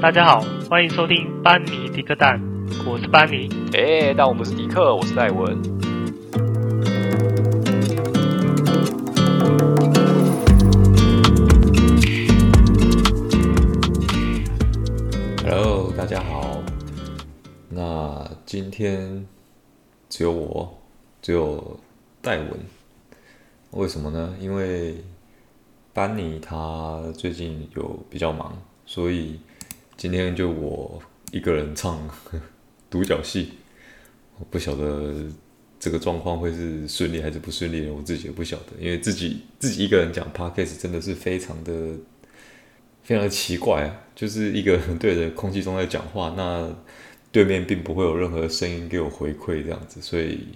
大家好，欢迎收听班尼迪克蛋，我是班尼。哎，但我不是迪克，我是戴文。Hello，大家好。那今天只有我，只有戴文。为什么呢？因为班尼他最近有比较忙，所以今天就我一个人唱 独角戏。我不晓得这个状况会是顺利还是不顺利，我自己也不晓得。因为自己自己一个人讲 Podcast 真的是非常的非常的奇怪啊，就是一个人对着空气中在讲话，那对面并不会有任何声音给我回馈这样子，所以。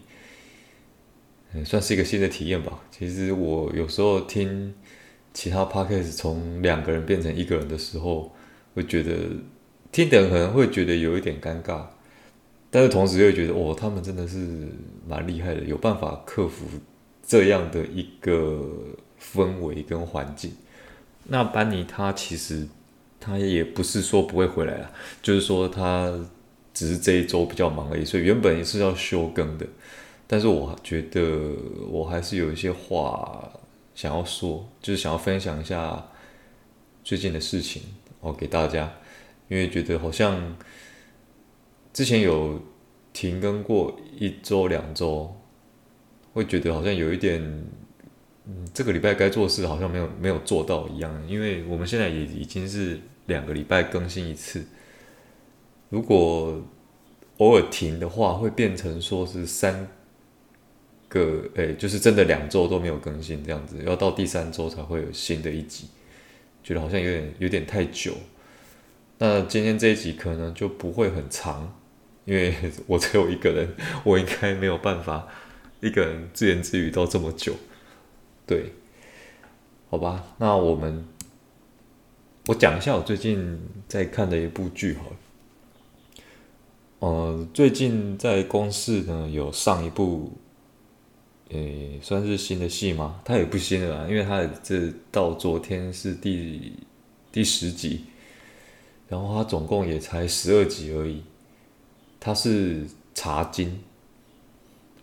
算是一个新的体验吧。其实我有时候听其他 podcast 从两个人变成一个人的时候，会觉得听的人可能会觉得有一点尴尬，但是同时又觉得哦，他们真的是蛮厉害的，有办法克服这样的一个氛围跟环境。那班尼他其实他也不是说不会回来了，就是说他只是这一周比较忙而已，所以原本也是要休更的。但是我觉得我还是有一些话想要说，就是想要分享一下最近的事情哦，给大家，因为觉得好像之前有停更过一周两周，会觉得好像有一点，嗯，这个礼拜该做事好像没有没有做到一样，因为我们现在也已经是两个礼拜更新一次，如果偶尔停的话，会变成说是三。个诶，就是真的两周都没有更新这样子，要到第三周才会有新的一集，觉得好像有点有点太久。那今天这一集可能就不会很长，因为 我只有一个人，我应该没有办法一个人自言自语到这么久。对，好吧，那我们我讲一下我最近在看的一部剧好了。呃，最近在公司呢有上一部。诶，算是新的戏吗？它也不新了啦，因为它这到昨天是第第十集，然后它总共也才十二集而已。它是《茶金》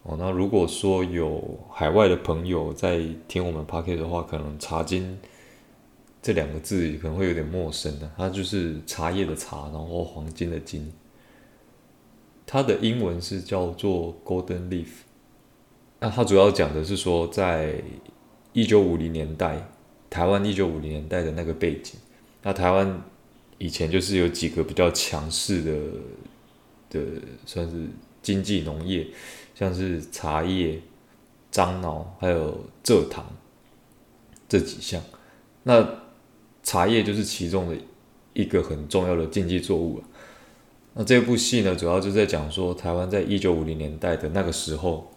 哦，那如果说有海外的朋友在听我们 Podcast 的话，可能“茶金”这两个字可能会有点陌生的。它就是茶叶的茶，然后黄金的金。它的英文是叫做 Golden Leaf。那它主要讲的是说，在一九五零年代，台湾一九五零年代的那个背景。那台湾以前就是有几个比较强势的的，算是经济农业，像是茶叶、樟脑还有蔗糖这几项。那茶叶就是其中的一个很重要的经济作物。那这部戏呢，主要就在讲说，台湾在一九五零年代的那个时候。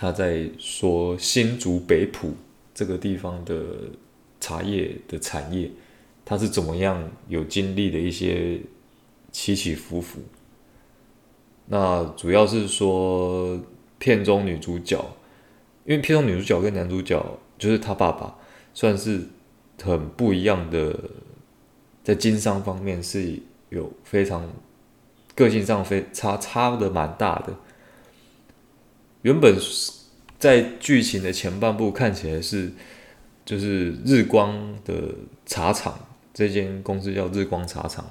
他在说新竹北埔这个地方的茶叶的产业，他是怎么样有经历的一些起起伏伏。那主要是说片中女主角，因为片中女主角跟男主角就是他爸爸，算是很不一样的，在经商方面是有非常个性上非差差的蛮大的。原本在剧情的前半部看起来是，就是日光的茶厂，这间公司叫日光茶厂。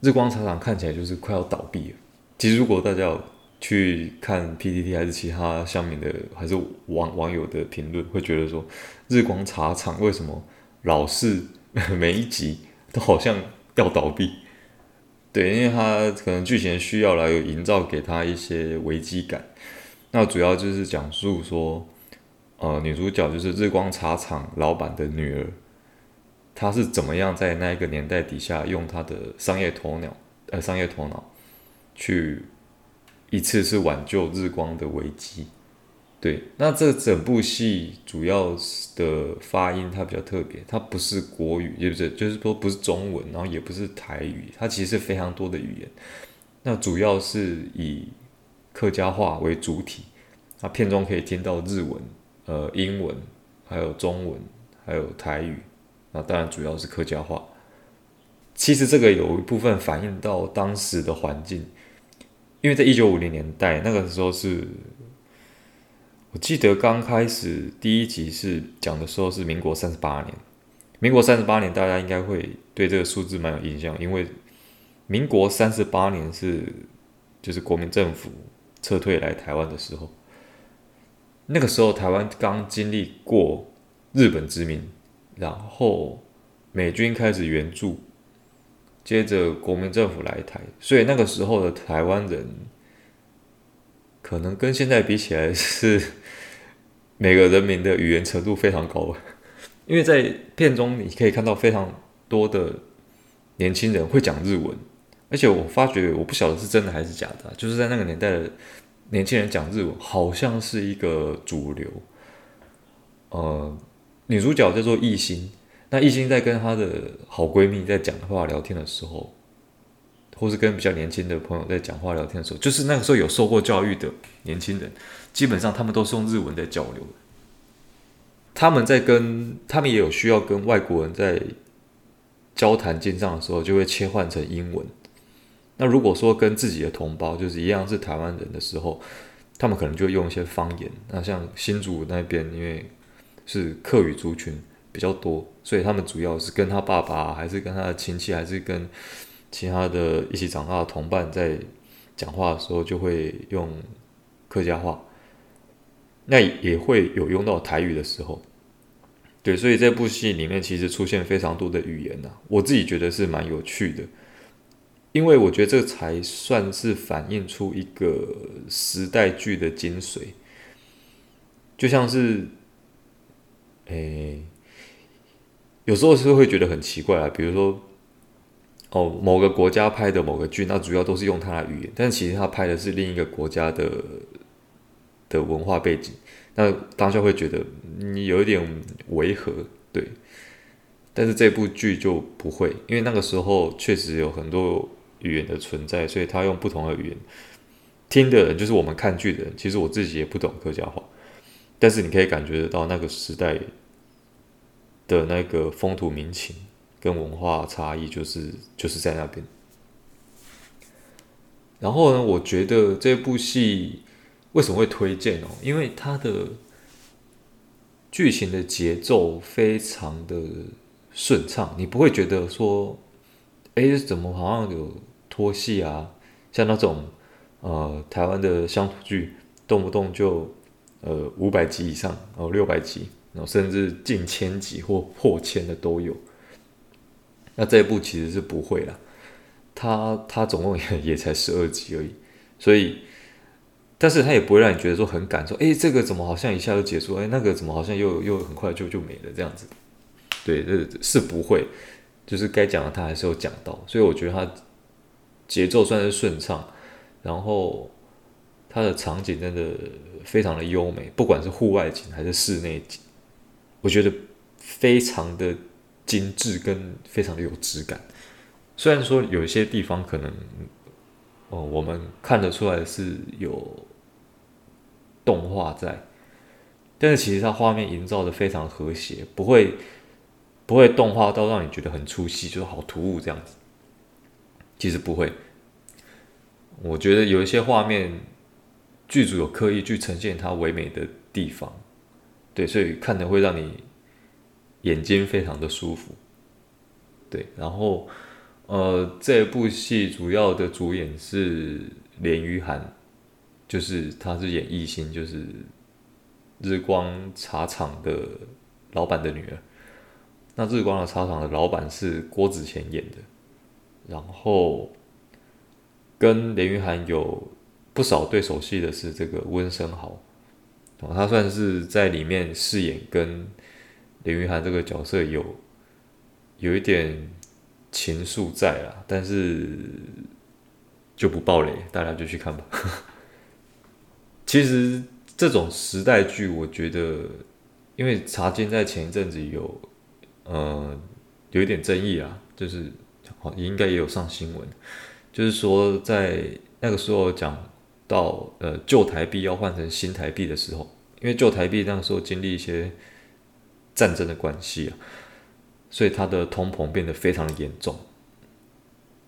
日光茶厂看起来就是快要倒闭了。其实如果大家有去看 PPT 还是其他下面的，还是网网友的评论，会觉得说日光茶厂为什么老是 每一集都好像要倒闭？对，因为他可能剧情需要来有营造给他一些危机感。那主要就是讲述说，呃，女主角就是日光茶厂老板的女儿，她是怎么样在那一个年代底下用她的商业头脑，呃，商业头脑去一次次挽救日光的危机。对，那这整部戏主要的发音它比较特别，它不是国语，也不是，就是说不是中文，然后也不是台语，它其实是非常多的语言。那主要是以客家话为主体，那片中可以听到日文、呃英文，还有中文，还有台语，那当然主要是客家话。其实这个有一部分反映到当时的环境，因为在一九五零年代那个时候是，我记得刚开始第一集是讲的时候是民国三十八年，民国三十八年大家应该会对这个数字蛮有印象，因为民国三十八年是就是国民政府撤退来台湾的时候，那个时候台湾刚经历过日本殖民，然后美军开始援助。接着国民政府来台，所以那个时候的台湾人，可能跟现在比起来是 每个人民的语言程度非常高。因为在片中你可以看到非常多的年轻人会讲日文，而且我发觉我不晓得是真的还是假的，就是在那个年代的年轻人讲日文好像是一个主流。呃，女主角叫做艺兴。那艺兴在跟她的好闺蜜在讲话聊天的时候，或是跟比较年轻的朋友在讲话聊天的时候，就是那个时候有受过教育的年轻人，基本上他们都是用日文在交流。他们在跟他们也有需要跟外国人在交谈经商的时候，就会切换成英文。那如果说跟自己的同胞就是一样是台湾人的时候，他们可能就用一些方言。那像新竹那边，因为是客语族群。比较多，所以他们主要是跟他爸爸，还是跟他的亲戚，还是跟其他的一起长大的同伴在讲话的时候，就会用客家话。那也会有用到台语的时候。对，所以这部戏里面其实出现非常多的语言呐，我自己觉得是蛮有趣的，因为我觉得这才算是反映出一个时代剧的精髓，就像是，诶。有时候是会觉得很奇怪啊，比如说，哦，某个国家拍的某个剧，那主要都是用他的语言，但其实他拍的是另一个国家的的文化背景，那当下会觉得你有一点违和，对。但是这部剧就不会，因为那个时候确实有很多语言的存在，所以他用不同的语言听的人，就是我们看剧的人。其实我自己也不懂客家话，但是你可以感觉得到那个时代。的那个风土民情跟文化差异，就是就是在那边。然后呢，我觉得这部戏为什么会推荐哦？因为它的剧情的节奏非常的顺畅，你不会觉得说，哎，怎么好像有拖戏啊？像那种呃台湾的乡土剧，动不动就呃五百集以上，哦六百集。甚至近千集或破千的都有。那这一部其实是不会啦，它它总共 也才十二集而已，所以，但是它也不会让你觉得说很赶，说哎，这个怎么好像一下就结束？哎，那个怎么好像又又很快就就没了这样子？对，这是不会，就是该讲的他还是有讲到，所以我觉得他节奏算是顺畅，然后它的场景真的非常的优美，不管是户外景还是室内景。我觉得非常的精致，跟非常的有质感。虽然说有一些地方可能，哦，我们看得出来是有动画在，但是其实它画面营造的非常和谐，不会不会动画到让你觉得很出戏，就是好突兀这样子。其实不会，我觉得有一些画面剧组有刻意去呈现它唯美的地方。对，所以看的会让你眼睛非常的舒服。对，然后呃，这部戏主要的主演是连俞涵，就是她是演艺兴，就是日光茶厂的老板的女儿。那日光的茶厂的老板是郭子乾演的，然后跟连俞涵有不少对手戏的是这个温昇豪。哦，他算是在里面饰演跟连俞涵这个角色有有一点情愫在啦，但是就不爆雷，大家就去看吧。其实这种时代剧，我觉得，因为《茶金》在前一阵子有呃有一点争议啊，就是好应该也有上新闻，就是说在那个时候讲。到呃旧台币要换成新台币的时候，因为旧台币那个时候经历一些战争的关系啊，所以它的通膨变得非常的严重。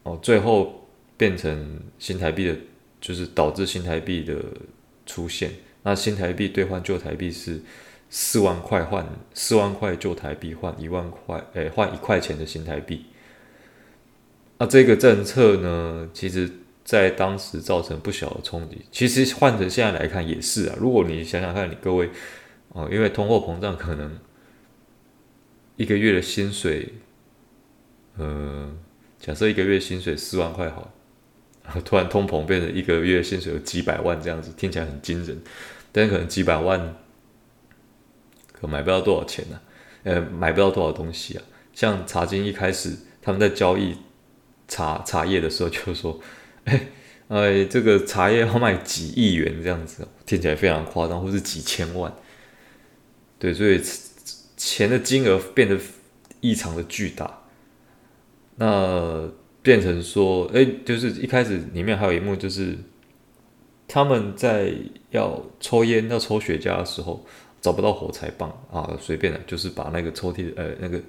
哦，最后变成新台币的，就是导致新台币的出现。那新台币兑换旧台币是四万块换四万块旧台币换一万块，诶，换一块钱的新台币。那这个政策呢，其实在当时造成不小的冲击。其实换成现在来看也是啊。如果你想想看，你各位哦，因为通货膨胀，可能一个月的薪水，呃，假设一个月薪水四万块好，突然通膨变成一个月薪水有几百万这样子，听起来很惊人。但可能几百万，可买不到多少钱呢、啊？呃，买不到多少东西啊。像茶金一开始他们在交易。茶茶叶的时候就说，哎，哎，这个茶叶要卖几亿元这样子，听起来非常夸张，或是几千万。对，所以钱的金额变得异常的巨大。那变成说，哎，就是一开始里面还有一幕，就是他们在要抽烟、要抽雪茄的时候，找不到火柴棒啊，随便的，就是把那个抽屉呃那个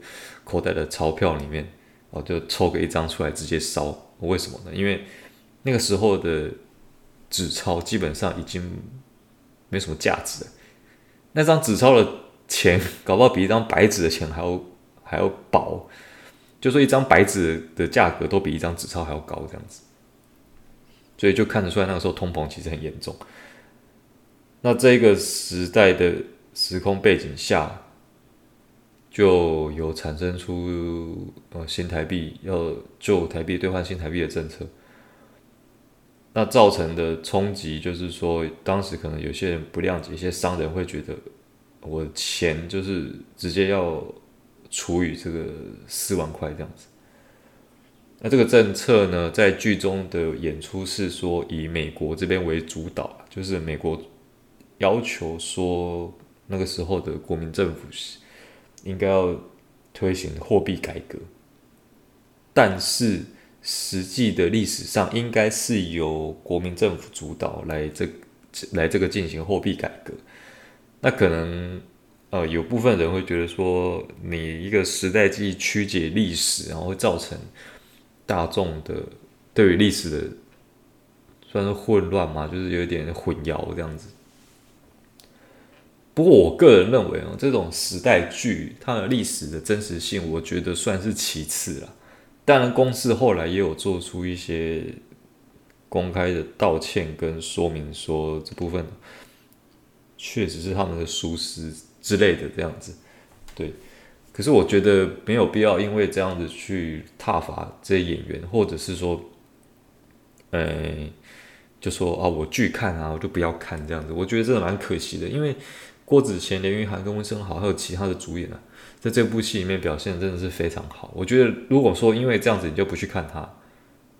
口袋的钞票里面。哦，就抽个一张出来直接烧，为什么呢？因为那个时候的纸钞基本上已经没什么价值了。那张纸钞的钱，搞不好比一张白纸的钱还要还要薄。就说一张白纸的价格都比一张纸钞还要高，这样子。所以就看得出来，那个时候通膨其实很严重。那这个时代的时空背景下。就有产生出呃新台币要旧台币兑换新台币的政策，那造成的冲击就是说，当时可能有些人不谅解，一些商人会觉得我钱就是直接要除以这个四万块这样子。那这个政策呢，在剧中的演出是说以美国这边为主导，就是美国要求说那个时候的国民政府是。应该要推行货币改革，但是实际的历史上应该是由国民政府主导来这来这个进行货币改革。那可能呃有部分人会觉得说，你一个时代记忆曲解历史，然后会造成大众的对于历史的算是混乱嘛，就是有点混淆这样子。不过，我个人认为哦，这种时代剧它的历史的真实性，我觉得算是其次了。当然，公司后来也有做出一些公开的道歉跟说明，说这部分确实是他们的疏失之类的这样子。对，可是我觉得没有必要因为这样子去挞伐这些演员，或者是说，呃，就说啊，我拒看啊，我就不要看这样子。我觉得真的蛮可惜的，因为。郭子乾、连云涵跟温昇豪还有其他的主演啊，在这部戏里面表现真的是非常好。我觉得，如果说因为这样子你就不去看他，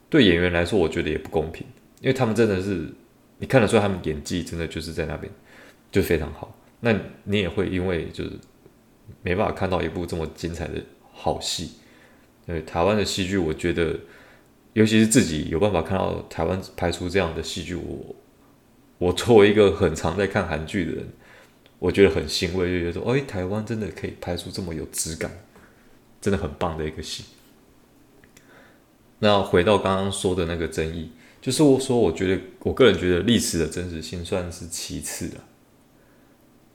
对演员来说，我觉得也不公平，因为他们真的是你看得出来，他们演技真的就是在那边就非常好。那你也会因为就是没办法看到一部这么精彩的好戏。对台湾的戏剧，我觉得尤其是自己有办法看到台湾拍出这样的戏剧，我我作为一个很常在看韩剧的人。我觉得很欣慰，就觉得说，哎，台湾真的可以拍出这么有质感，真的很棒的一个戏。那回到刚刚说的那个争议，就是我说，我觉得我个人觉得历史的真实性算是其次了。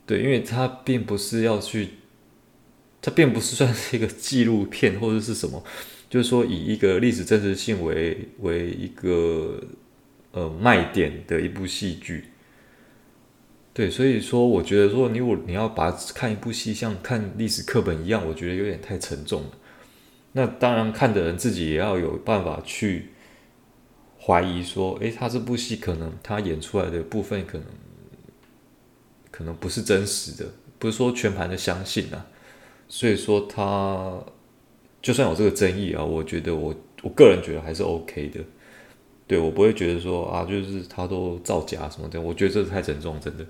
对，因为它并不是要去，它并不是算是一个纪录片或者是什么，就是说以一个历史真实性为为一个呃卖点的一部戏剧。对，所以说我觉得说你我你要把看一部戏像看历史课本一样，我觉得有点太沉重了。那当然看的人自己也要有办法去怀疑说，诶，他这部戏可能他演出来的部分可能可能不是真实的，不是说全盘的相信啊。所以说他就算有这个争议啊，我觉得我我个人觉得还是 OK 的。对，我不会觉得说啊，就是他都造假什么的，我觉得这太沉重，真的。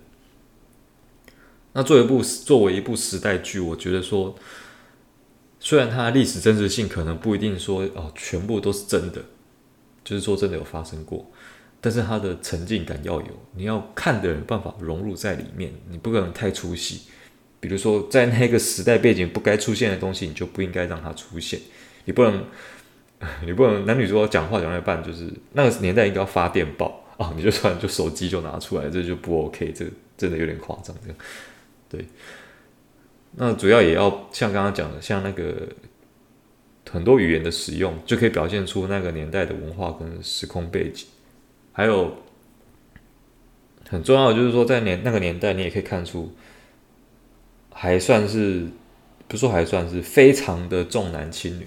那作为一部作为一部时代剧，我觉得说，虽然它的历史真实性可能不一定说哦全部都是真的，就是说真的有发生过，但是它的沉浸感要有，你要看的人办法融入在里面，你不可能太出戏。比如说在那个时代背景不该出现的东西，你就不应该让它出现，你不能你不能男女主角讲话讲到一半，就是那个年代应该要发电报啊，你就突然就手机就拿出来，这就不 OK，这真的有点夸张，这样对。那主要也要像刚刚讲的，像那个很多语言的使用，就可以表现出那个年代的文化跟时空背景，还有很重要的就是说，在年那个年代，你也可以看出，还算是不说还算是非常的重男轻女，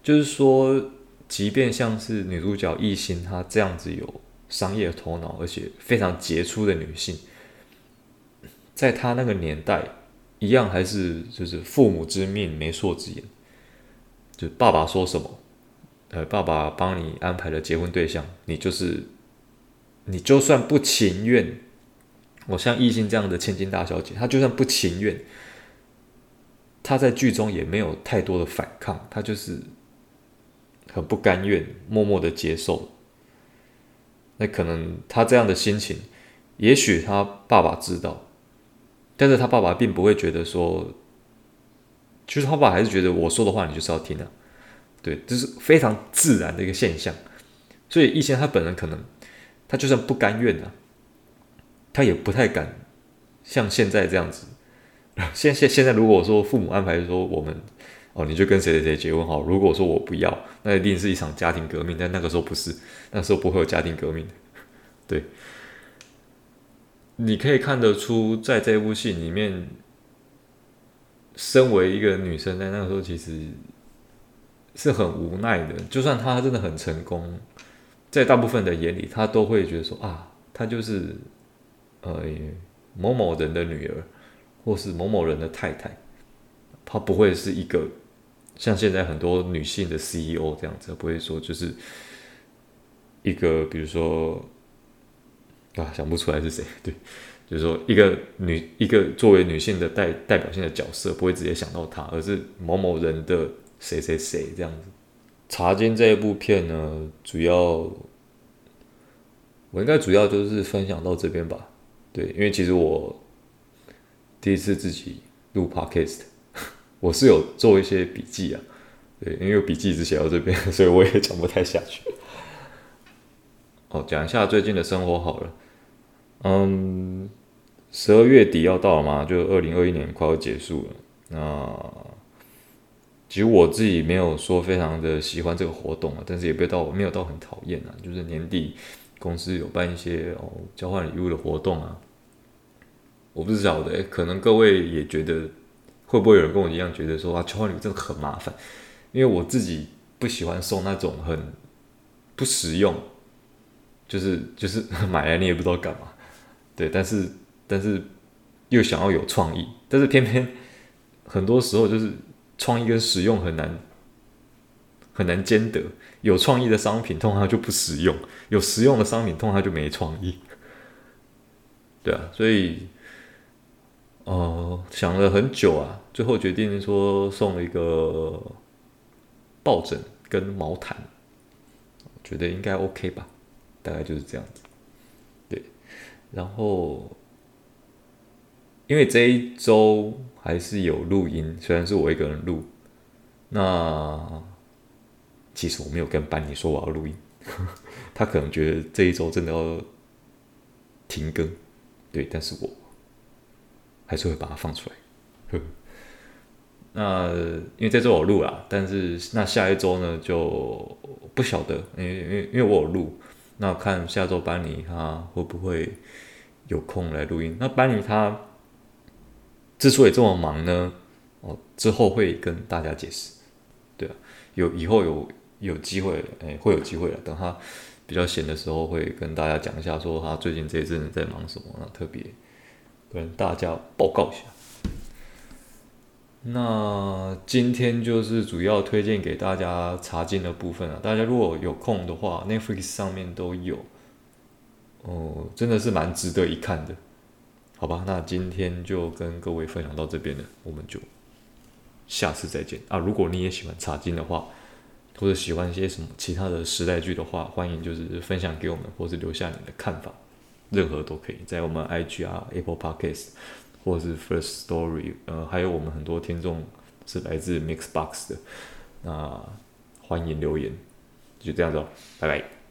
就是说，即便像是女主角艺兴她这样子有商业头脑，而且非常杰出的女性，在他那个年代。一样还是就是父母之命，媒妁之言，就爸爸说什么，呃，爸爸帮你安排了结婚对象，你就是，你就算不情愿，我像异性这样的千金大小姐，她就算不情愿，她在剧中也没有太多的反抗，她就是很不甘愿，默默的接受。那可能她这样的心情，也许她爸爸知道。但是他爸爸并不会觉得说，就是他爸还是觉得我说的话你就是要听的，对，这是非常自然的一个现象。所以艺兴他本人可能，他就算不甘愿啊，他也不太敢像现在这样子。现现现在如果说父母安排说我们哦，你就跟谁谁谁结婚好，如果说我不要，那一定是一场家庭革命。但那个时候不是，那时候不会有家庭革命，对。你可以看得出，在这部戏里面，身为一个女生，在那个时候其实是很无奈的。就算她真的很成功，在大部分的眼里，她都会觉得说啊，她就是呃某某人的女儿，或是某某人的太太，她不会是一个像现在很多女性的 CEO 这样子，不会说就是一个比如说。啊，想不出来是谁？对，就是说一个女，一个作为女性的代代表性的角色，不会直接想到她，而是某某人的谁谁谁这样子。茶金这一部片呢，主要我应该主要就是分享到这边吧。对，因为其实我第一次自己录 podcast，我是有做一些笔记啊。对，因为笔记一直写到这边，所以我也讲不太下去。哦，讲一下最近的生活好了。嗯，十二月底要到了嘛，就二零二一年快要结束了。那其实我自己没有说非常的喜欢这个活动啊，但是也没到没有到很讨厌啊。就是年底公司有办一些哦交换礼物的活动啊，我不知道的，可能各位也觉得会不会有人跟我一样觉得说啊，交换礼物真的很麻烦，因为我自己不喜欢送那种很不实用，就是就是 买来你也不知道干嘛。对，但是但是又想要有创意，但是偏偏很多时候就是创意跟实用很难很难兼得。有创意的商品通常就不实用，有实用的商品通常就没创意。对啊，所以、呃，想了很久啊，最后决定说送了一个抱枕跟毛毯，觉得应该 OK 吧，大概就是这样子。然后，因为这一周还是有录音，虽然是我一个人录，那其实我没有跟班尼说我要录音，他可能觉得这一周真的要停更，对，但是我还是会把它放出来。呵，那因为这周我录了，但是那下一周呢就不晓得，因为因为因为我有录。那看下周班尼他会不会有空来录音？那班尼他之所以这么忙呢？哦，之后会跟大家解释。对啊，有以后有有机会，哎，会有机会了。等他比较闲的时候，会跟大家讲一下，说他最近这一阵子在忙什么，那特别跟大家报告一下。那今天就是主要推荐给大家茶金的部分啊，大家如果有空的话，Netflix 上面都有，哦，真的是蛮值得一看的，好吧？那今天就跟各位分享到这边了，我们就下次再见啊！如果你也喜欢茶金的话，或者喜欢一些什么其他的时代剧的话，欢迎就是分享给我们，或是留下你的看法，任何都可以，在我们 IG 啊、Apple Podcast。或是 First Story，呃，还有我们很多听众是来自 Mixbox 的，那欢迎留言。就这样子哦，拜拜。